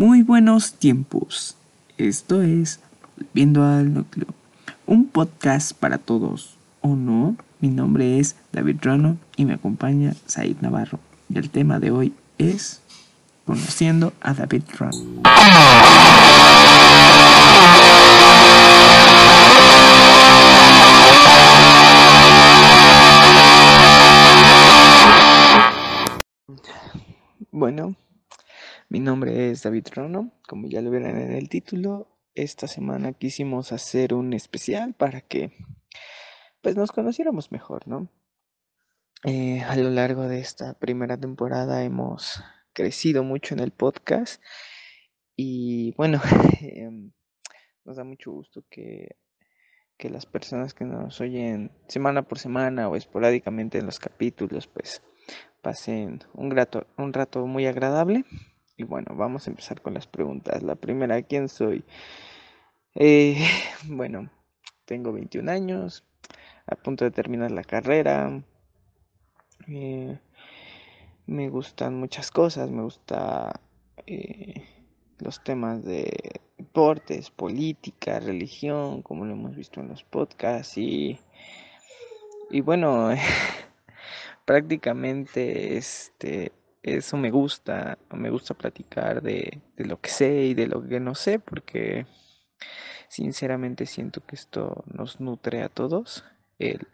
Muy buenos tiempos. Esto es Viendo al Núcleo, un podcast para todos, ¿o no? Mi nombre es David Rano y me acompaña Said Navarro. Y el tema de hoy es Conociendo a David Rano. Bueno, mi nombre es David Rono, como ya lo verán en el título. Esta semana quisimos hacer un especial para que pues nos conociéramos mejor, ¿no? Eh, a lo largo de esta primera temporada hemos crecido mucho en el podcast y bueno, em, nos da mucho gusto que, que las personas que nos oyen semana por semana o esporádicamente en los capítulos pues pasen un, grato, un rato muy agradable y bueno, vamos a empezar con las preguntas. La primera, ¿quién soy? Eh, bueno, tengo 21 años, a punto de terminar la carrera. Eh, me gustan muchas cosas, me gusta eh, los temas de deportes, política, religión, como lo hemos visto en los podcasts y, y bueno, prácticamente este eso me gusta, me gusta platicar de, lo que sé y de lo que no sé, porque sinceramente siento que esto nos nutre a todos, el,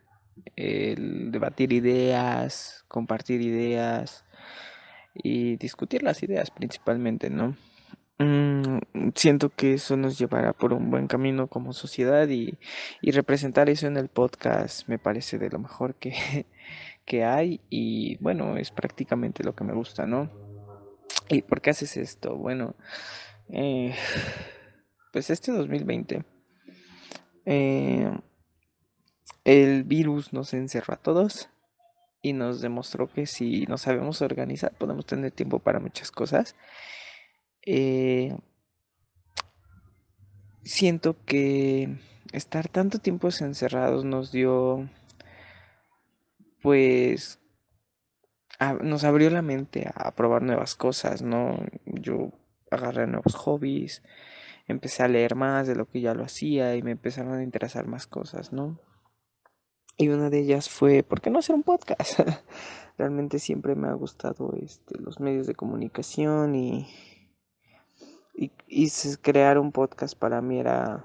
debatir ideas, compartir ideas y discutir las ideas principalmente, ¿no? Mm, siento que eso nos llevará por un buen camino como sociedad y, y representar eso en el podcast me parece de lo mejor que, que hay y bueno, es prácticamente lo que me gusta, ¿no? ¿Y por qué haces esto? Bueno, eh, pues este 2020 eh, el virus nos encerró a todos y nos demostró que si nos sabemos organizar podemos tener tiempo para muchas cosas. Eh, siento que estar tanto tiempo encerrados nos dio pues nos abrió la mente a probar nuevas cosas, ¿no? Yo agarré nuevos hobbies, empecé a leer más de lo que ya lo hacía y me empezaron a interesar más cosas, ¿no? Y una de ellas fue, ¿por qué no hacer un podcast? Realmente siempre me ha gustado este, los medios de comunicación y, y, y crear un podcast para mí era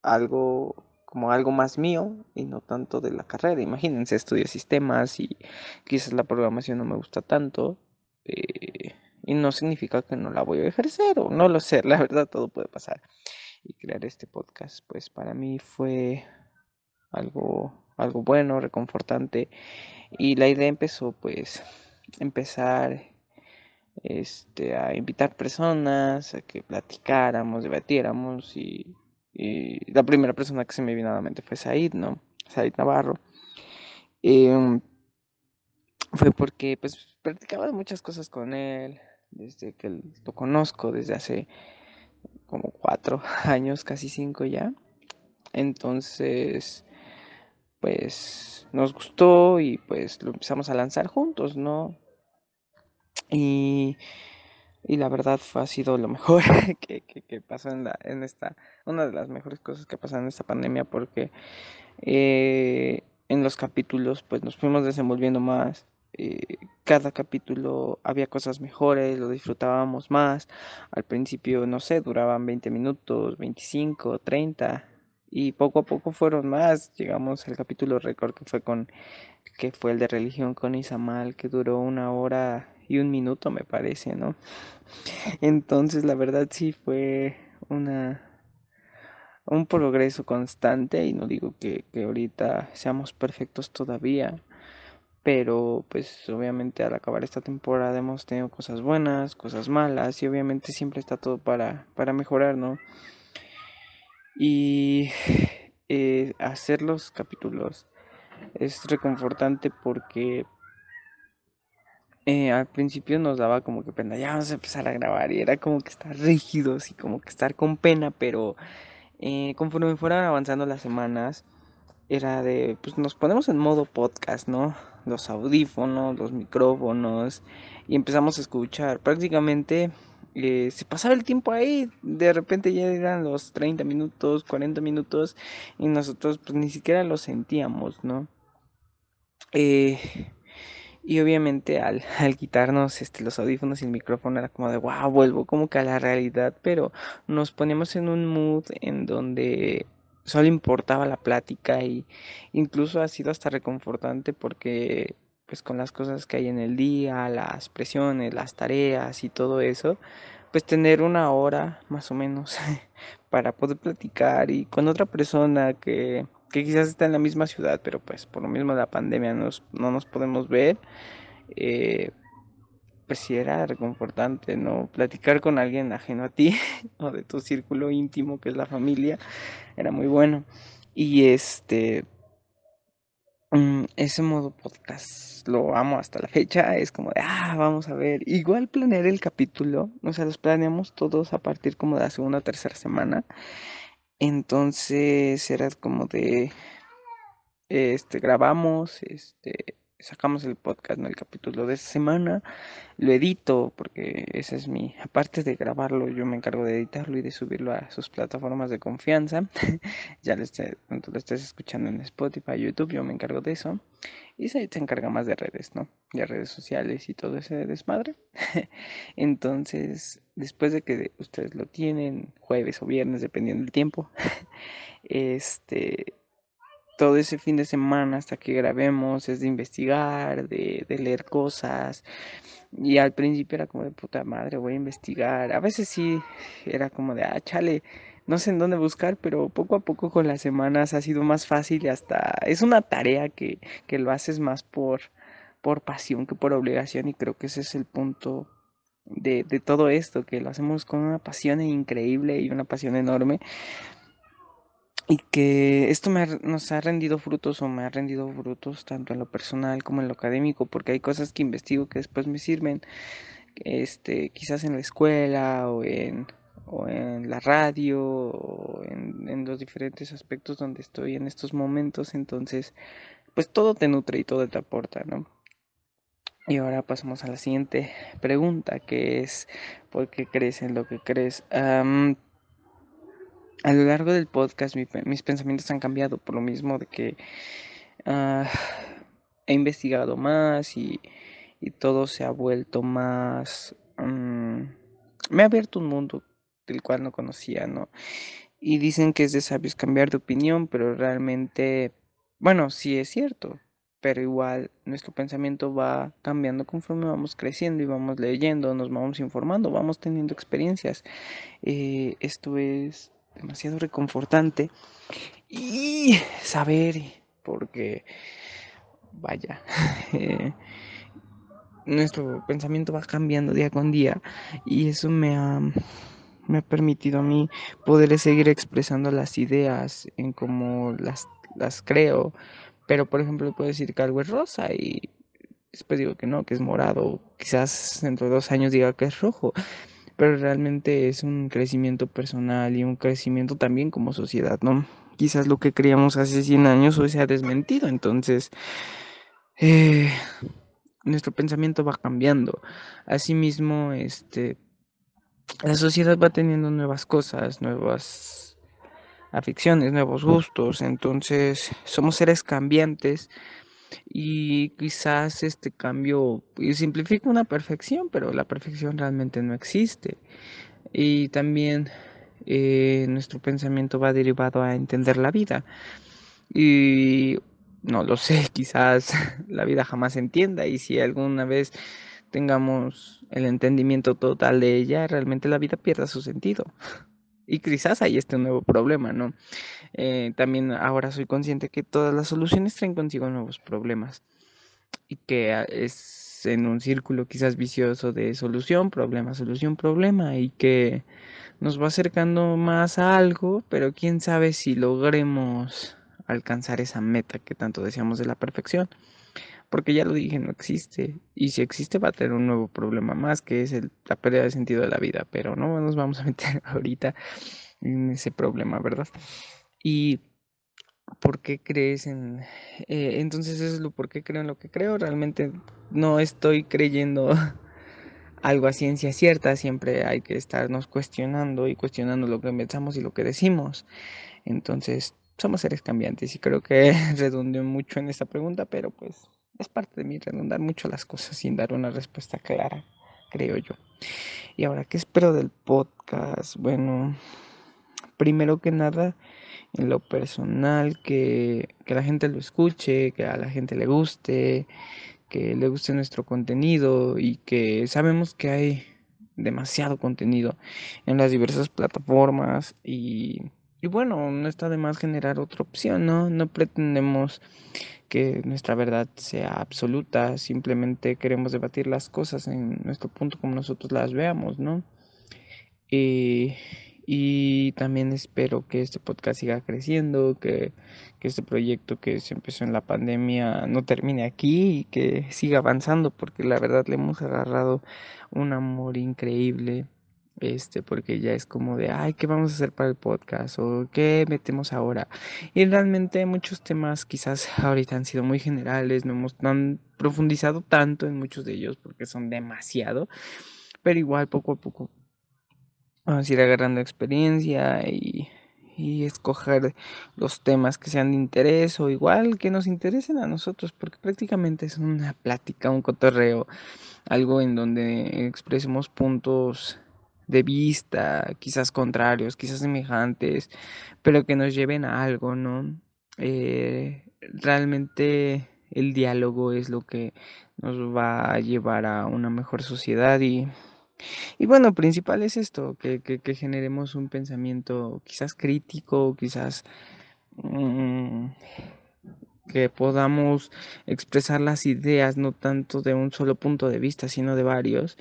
algo como algo más mío y no tanto de la carrera. Imagínense, estudio sistemas y quizás la programación no me gusta tanto. Eh, y no significa que no la voy a ejercer o no lo sé, la verdad todo puede pasar. Y crear este podcast, pues para mí fue algo, algo bueno, reconfortante. Y la idea empezó pues empezar este, a invitar personas a que platicáramos, debatiéramos y y la primera persona que se me vino a la mente fue Said, ¿no? Said Navarro. Em, fue porque pues practicaba muchas cosas con él, desde que lo conozco, desde hace como cuatro años, casi cinco ya. Entonces, pues nos gustó y pues lo empezamos a lanzar juntos, ¿no? Y y la verdad fue, ha sido lo mejor que, que, pasó en, la, en esta, una de las mejores cosas que pasaron en esta pandemia porque eh, en los capítulos pues nos fuimos desenvolviendo más, eh, cada capítulo había cosas mejores, lo disfrutábamos más, al principio no sé, duraban 20 minutos, 25, 30 y poco a poco fueron más, llegamos al capítulo récord que fue con que fue el de religión con Isamal que duró una hora y un minuto me parece, ¿no? Entonces la verdad sí fue una un progreso constante y no digo que, que ahorita seamos perfectos todavía, pero pues obviamente al acabar esta temporada hemos tenido cosas buenas, cosas malas y obviamente siempre está todo para, para mejorar, ¿no? Y eh, hacer los capítulos es reconfortante porque eh, al principio nos daba como que pena, ya vamos a empezar a grabar y era como que estar rígidos y como que estar con pena, pero eh, conforme fueran avanzando las semanas, era de, pues nos ponemos en modo podcast, ¿no? Los audífonos, los micrófonos y empezamos a escuchar. Prácticamente eh, se pasaba el tiempo ahí, de repente ya eran los 30 minutos, 40 minutos y nosotros pues ni siquiera lo sentíamos, ¿no? Eh, y obviamente al, al, quitarnos este, los audífonos y el micrófono era como de, wow, vuelvo como que a la realidad, pero nos poníamos en un mood en donde solo importaba la plática y incluso ha sido hasta reconfortante porque pues con las cosas que hay en el día, las presiones, las tareas y todo eso, pues tener una hora más o menos para poder platicar y con otra persona que, que quizás está en la misma ciudad, pero pues por lo mismo la pandemia nos, no nos podemos ver, eh, pues sí era reconfortante, ¿no? Platicar con alguien ajeno a ti o de tu círculo íntimo que es la familia era muy bueno. Y este, mm, ese modo podcast lo amo hasta la fecha. Es como de, ah, vamos a ver. Igual planear el capítulo, o sea, los planeamos todos a partir como de la segunda o tercera semana. Entonces era como de, este, grabamos, este, sacamos el podcast, ¿no? El capítulo de esta semana, lo edito, porque esa es mi, aparte de grabarlo, yo me encargo de editarlo y de subirlo a sus plataformas de confianza. ya lo, esté, lo estés escuchando en Spotify, YouTube, yo me encargo de eso. Y se, se encarga más de redes, ¿no? De redes sociales y todo ese desmadre. Entonces, después de que ustedes lo tienen, jueves o viernes, dependiendo del tiempo, este todo ese fin de semana hasta que grabemos es de investigar, de, leer cosas. Y al principio era como de puta madre, voy a investigar. A veces sí era como de, ah, chale, no sé en dónde buscar, pero poco a poco con las semanas ha sido más fácil y hasta es una tarea que, que lo haces más por, por pasión que por obligación y creo que ese es el punto de, de todo esto, que lo hacemos con una pasión increíble y una pasión enorme y que esto me nos ha rendido frutos o me ha rendido frutos tanto en lo personal como en lo académico, porque hay cosas que investigo que después me sirven, este, quizás en la escuela o en, o en la radio o en, en los diferentes aspectos donde estoy en estos momentos, entonces, pues todo te nutre y todo te aporta, ¿no? Y ahora pasamos a la siguiente pregunta, que es, ¿por qué crees en lo que crees? A lo largo del podcast mis pensamientos han cambiado por lo mismo de que uh, he investigado más y, y, todo se ha vuelto más... Um, me ha abierto un mundo del cual no conocía, ¿no? Y dicen que es de sabios cambiar de opinión, pero realmente, bueno, sí es cierto, pero igual nuestro pensamiento va cambiando conforme vamos creciendo y vamos leyendo, nos vamos informando, vamos teniendo experiencias. Eh, esto es demasiado reconfortante y saber, porque vaya, eh, nuestro pensamiento va cambiando día con día y eso me ha, me ha permitido a mí poder seguir expresando las ideas en cómo las, las creo. Pero, por ejemplo, puedo decir que algo es rosa y después digo que no, que es morado. Quizás dentro de dos años diga que es rojo pero realmente es un crecimiento personal y un crecimiento también como sociedad, ¿no? Quizás lo que creíamos hace 100 años hoy se ha desmentido, entonces eh, nuestro pensamiento va cambiando. Asimismo, este, la sociedad va teniendo nuevas cosas, nuevas aficiones, nuevos gustos, entonces somos seres cambiantes y quizás este cambio simplifica una perfección, pero la perfección realmente no existe. Y también eh, nuestro pensamiento va derivado a entender la vida. Y no lo sé, quizás la vida jamás entienda y si alguna vez tengamos el entendimiento total de ella, realmente la vida pierda su sentido. Y quizás hay este nuevo problema, ¿no? Eh, también ahora soy consciente que todas las soluciones traen consigo nuevos problemas y que es en un círculo quizás vicioso de solución, problema, solución, problema y que nos va acercando más a algo, pero quién sabe si logremos alcanzar esa meta que tanto deseamos de la perfección. Porque ya lo dije, no existe. Y si existe va a tener un nuevo problema más, que es la pérdida de sentido de la vida. Pero no nos vamos a meter ahorita en ese problema, ¿verdad? Y ¿por qué crees en...? Eh, entonces eso es lo por qué creo en lo que creo. Realmente no estoy creyendo algo a ciencia cierta, siempre hay que estarnos cuestionando y cuestionando lo que pensamos y lo que decimos. Entonces, somos seres cambiantes y creo que redundé mucho en esta pregunta, pero pues es parte de mí redundar mucho las cosas sin dar una respuesta clara, creo yo. Y ahora, ¿qué espero del podcast? Bueno, primero que nada, en lo personal, que, que la gente lo escuche, que a la gente le guste, que le guste nuestro contenido y que sabemos que hay demasiado contenido en las diversas plataformas y, y bueno, no está de más generar otra opción, ¿no? No pretendemos que nuestra verdad sea absoluta, simplemente queremos debatir las cosas en nuestro punto como nosotros las veamos, ¿no? Y, también espero que este podcast siga creciendo, que, que, este proyecto que se empezó en la pandemia no termine aquí y que siga avanzando, porque la verdad le hemos agarrado un amor increíble. Este, porque ya es como de, ay, ¿qué vamos a hacer para el podcast? o ¿qué metemos ahora? Y realmente muchos temas quizás ahorita han sido muy generales, no hemos tan profundizado tanto en muchos de ellos porque son demasiado, pero igual poco a poco vamos a ir agarrando experiencia y, y, escoger los temas que sean de interés o igual que nos interesen a nosotros, porque prácticamente es una plática, un cotorreo, algo en donde expresemos puntos de vista, quizás contrarios, quizás semejantes, pero que nos lleven a algo, ¿no? Eh, realmente el diálogo es lo que nos va a llevar a una mejor sociedad y y bueno, principal es esto, que, que, generemos un pensamiento quizás crítico, quizás mmm, que podamos expresar las ideas no tanto de un solo punto de vista, sino de varios.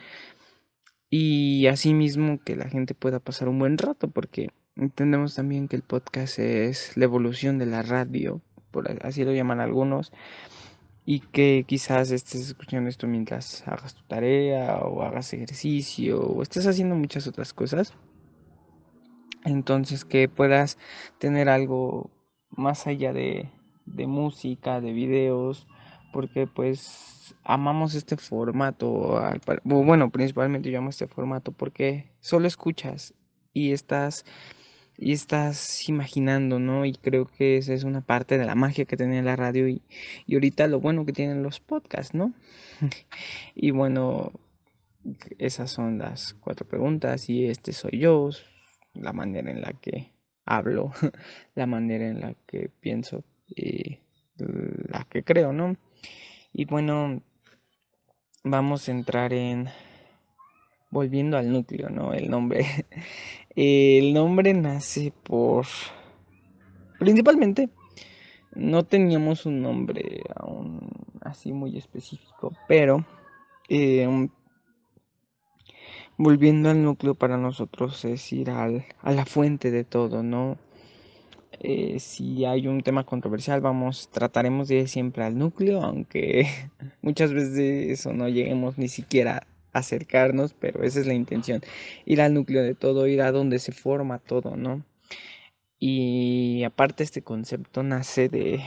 Y asimismo que la gente pueda pasar un buen rato, porque entendemos también que el podcast es la evolución de la radio, por así lo llaman algunos y que quizás estés escuchando esto mientras hagas tu tarea o hagas ejercicio o estés haciendo muchas otras cosas. Entonces que puedas tener algo más allá de, de música, de videos, porque pues amamos este formato, bueno, principalmente yo amo este formato porque solo escuchas y estás y estás imaginando, ¿no? Y creo que esa es una parte de la magia que tenía la radio y, y ahorita lo bueno que tienen los podcasts, ¿no? y bueno, esas son las cuatro preguntas y este soy yo, la manera en la que hablo, la manera en la que pienso y la que creo, ¿no? Y bueno, vamos a entrar en volviendo al núcleo, ¿no? El nombre. El nombre nace por... Principalmente, no teníamos un nombre aún así muy específico, pero eh, volviendo al núcleo para nosotros es ir al, a la fuente de todo, ¿no? Eh, si hay un tema controversial, vamos, trataremos de ir siempre al núcleo, aunque muchas veces eso no lleguemos ni siquiera acercarnos, pero esa es la intención, ir al núcleo de todo, ir a donde se forma todo, ¿no? Y aparte este concepto nace de,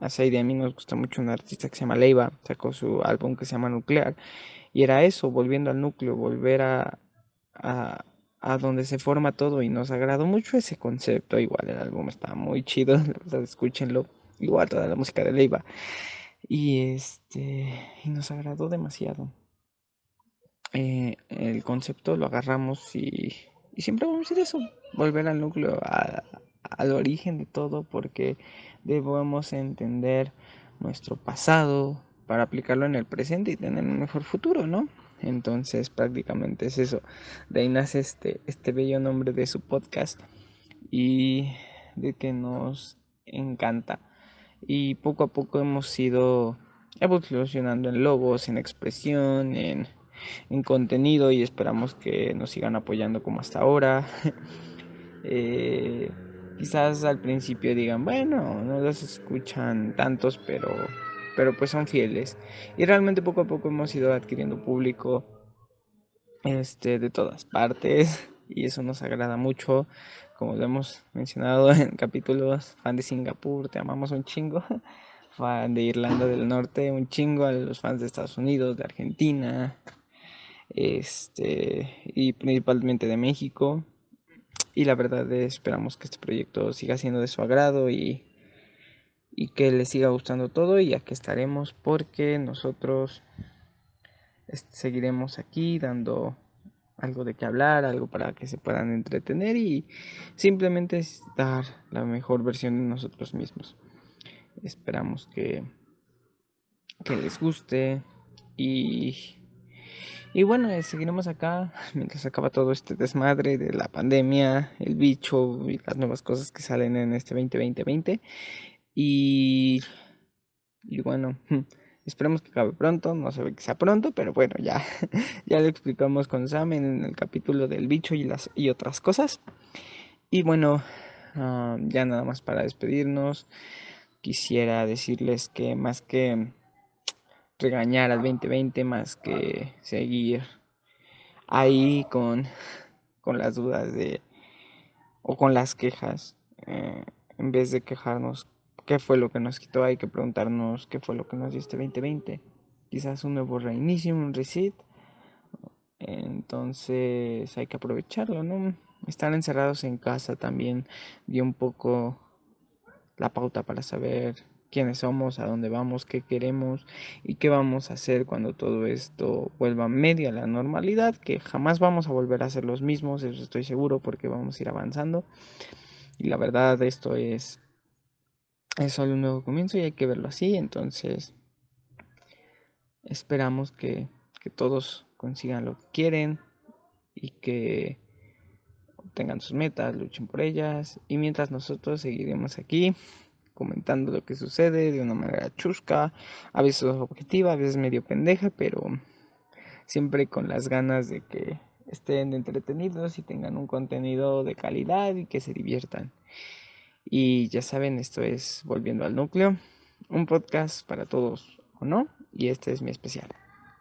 hace de a mí nos gusta mucho un artista que se llama Leiva, sacó su álbum que se llama Nuclear, y era eso, volviendo al núcleo, volver a, a, a donde se forma todo, y nos agradó mucho ese concepto, igual el álbum está muy chido, escúchenlo, igual toda la música de Leiva, y este, y nos agradó demasiado. Eh, el concepto lo agarramos y, y, siempre vamos a decir eso, volver al núcleo, al origen de todo, porque debemos entender nuestro pasado para aplicarlo en el presente y tener un mejor futuro, ¿no? Entonces prácticamente es eso. De ahí nace este, este bello nombre de su podcast y de que nos encanta. Y poco a poco hemos ido evolucionando en logos, en expresión, en en contenido y esperamos que nos sigan apoyando como hasta ahora. eh, quizás al principio digan, bueno, no los escuchan tantos, pero, pero pues son fieles. Y realmente poco a poco hemos ido adquiriendo público este, de todas partes y eso nos agrada mucho. Como lo hemos mencionado en capítulos, fan de Singapur, te amamos un chingo. Fan de Irlanda del Norte, un chingo a los fans de Estados Unidos, de Argentina, este, y principalmente de México. Y la verdad esperamos que este proyecto siga siendo de su agrado y, y que les siga gustando todo y aquí estaremos porque nosotros seguiremos aquí dando algo de qué hablar, algo para que se puedan entretener y simplemente dar la mejor versión de nosotros mismos. Esperamos que, que les guste y, y bueno, eh, seguiremos acá mientras acaba todo este desmadre de la pandemia, el bicho y las nuevas cosas que salen en este 2020 y, y bueno. Esperemos que acabe pronto, no se ve que sea pronto, pero bueno, ya, ya lo explicamos con Sam en el capítulo del bicho y, las, y otras cosas. Y bueno, ah, ya nada más para despedirnos, quisiera decirles que más que regañar al 2020, más que seguir ahí con, con las dudas de o con las quejas, eh, en vez de quejarnos qué fue lo que nos quitó, hay que preguntarnos qué fue lo que nos dio este 2020. Quizás un nuevo reinicio, un reset. Entonces hay que aprovecharlo, ¿no? Estar encerrados en casa también dio un poco la pauta para saber quiénes somos, a dónde vamos, qué queremos y qué vamos a hacer cuando todo esto vuelva medio a la normalidad, que jamás vamos a volver a ser los mismos, eso estoy seguro porque vamos a ir avanzando. Y la verdad esto es es solo un nuevo comienzo y hay que verlo así. Entonces, esperamos que, todos consigan lo que quieren y que obtengan sus metas, luchen por ellas. Y mientras nosotros seguiremos aquí comentando lo que sucede de una manera chusca, a veces objetiva, a veces medio pendeja, pero siempre con las ganas de que estén entretenidos y tengan un contenido de calidad y que se diviertan. Y ya saben, esto es Volviendo al Núcleo, un podcast para todos o no, y este es mi especial.